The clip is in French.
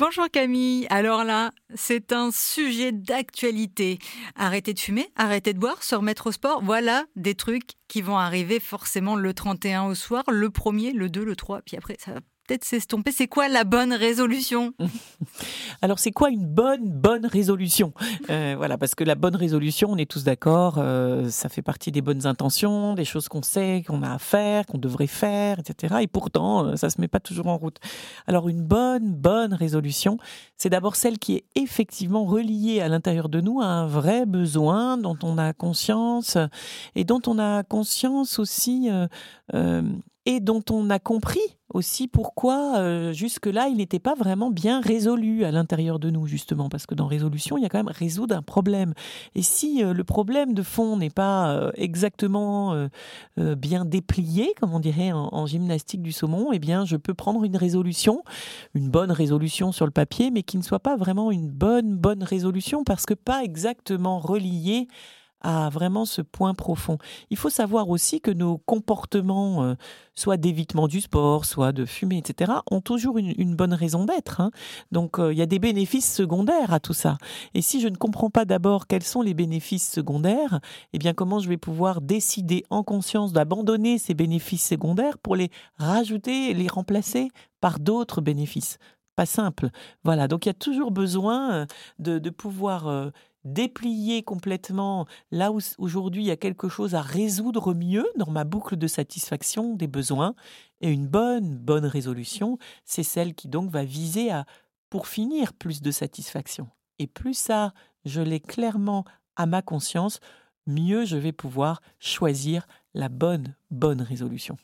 Bonjour Camille. Alors là, c'est un sujet d'actualité. Arrêter de fumer, arrêter de boire, se remettre au sport, voilà des trucs qui vont arriver forcément le 31 au soir, le 1er, le 2, le 3, puis après ça va peut-être s'estomper. C'est quoi la bonne résolution? Alors, c'est quoi une bonne, bonne résolution? Euh, Voilà, parce que la bonne résolution, on est tous d'accord, euh, ça fait partie des bonnes intentions, des choses qu'on sait, qu'on a à faire, qu'on devrait faire, etc. Et pourtant, euh, ça se met pas toujours en route. Alors, une bonne, bonne résolution, c'est d'abord celle qui est effectivement reliée à l'intérieur de nous à un vrai besoin dont on a conscience et dont on a conscience aussi et dont on a compris aussi pourquoi euh, jusque-là il n'était pas vraiment bien résolu à l'intérieur de nous justement parce que dans résolution il y a quand même résoudre un problème. Et si euh, le problème de fond n'est pas euh, exactement bien déplié comme on dirait en, gymnastique du saumon eh bien je peux prendre une résolution une bonne résolution sur le papier mais qui ne soit pas vraiment une bonne bonne résolution parce que pas exactement reliée à vraiment ce point profond. Il faut savoir aussi que nos comportements, euh, soit d'évitement du sport, soit de fumer, etc., ont toujours une, bonne raison d'être. Hein. Donc euh, il y a des bénéfices secondaires à tout ça. Et si je ne comprends pas d'abord quels sont les bénéfices secondaires, eh bien comment je vais pouvoir décider en conscience d'abandonner ces bénéfices secondaires pour les rajouter, les remplacer par d'autres bénéfices? Pas simple. Voilà, donc il y a toujours besoin euh, de pouvoir déplier complètement là où aujourd'hui il y a quelque chose à résoudre mieux dans ma boucle de satisfaction des besoins. Et une bonne, bonne résolution, c'est celle qui donc va viser à, pour finir, plus de satisfaction. Et plus ça, je l'ai clairement à ma conscience, mieux je vais pouvoir choisir la bonne, bonne résolution.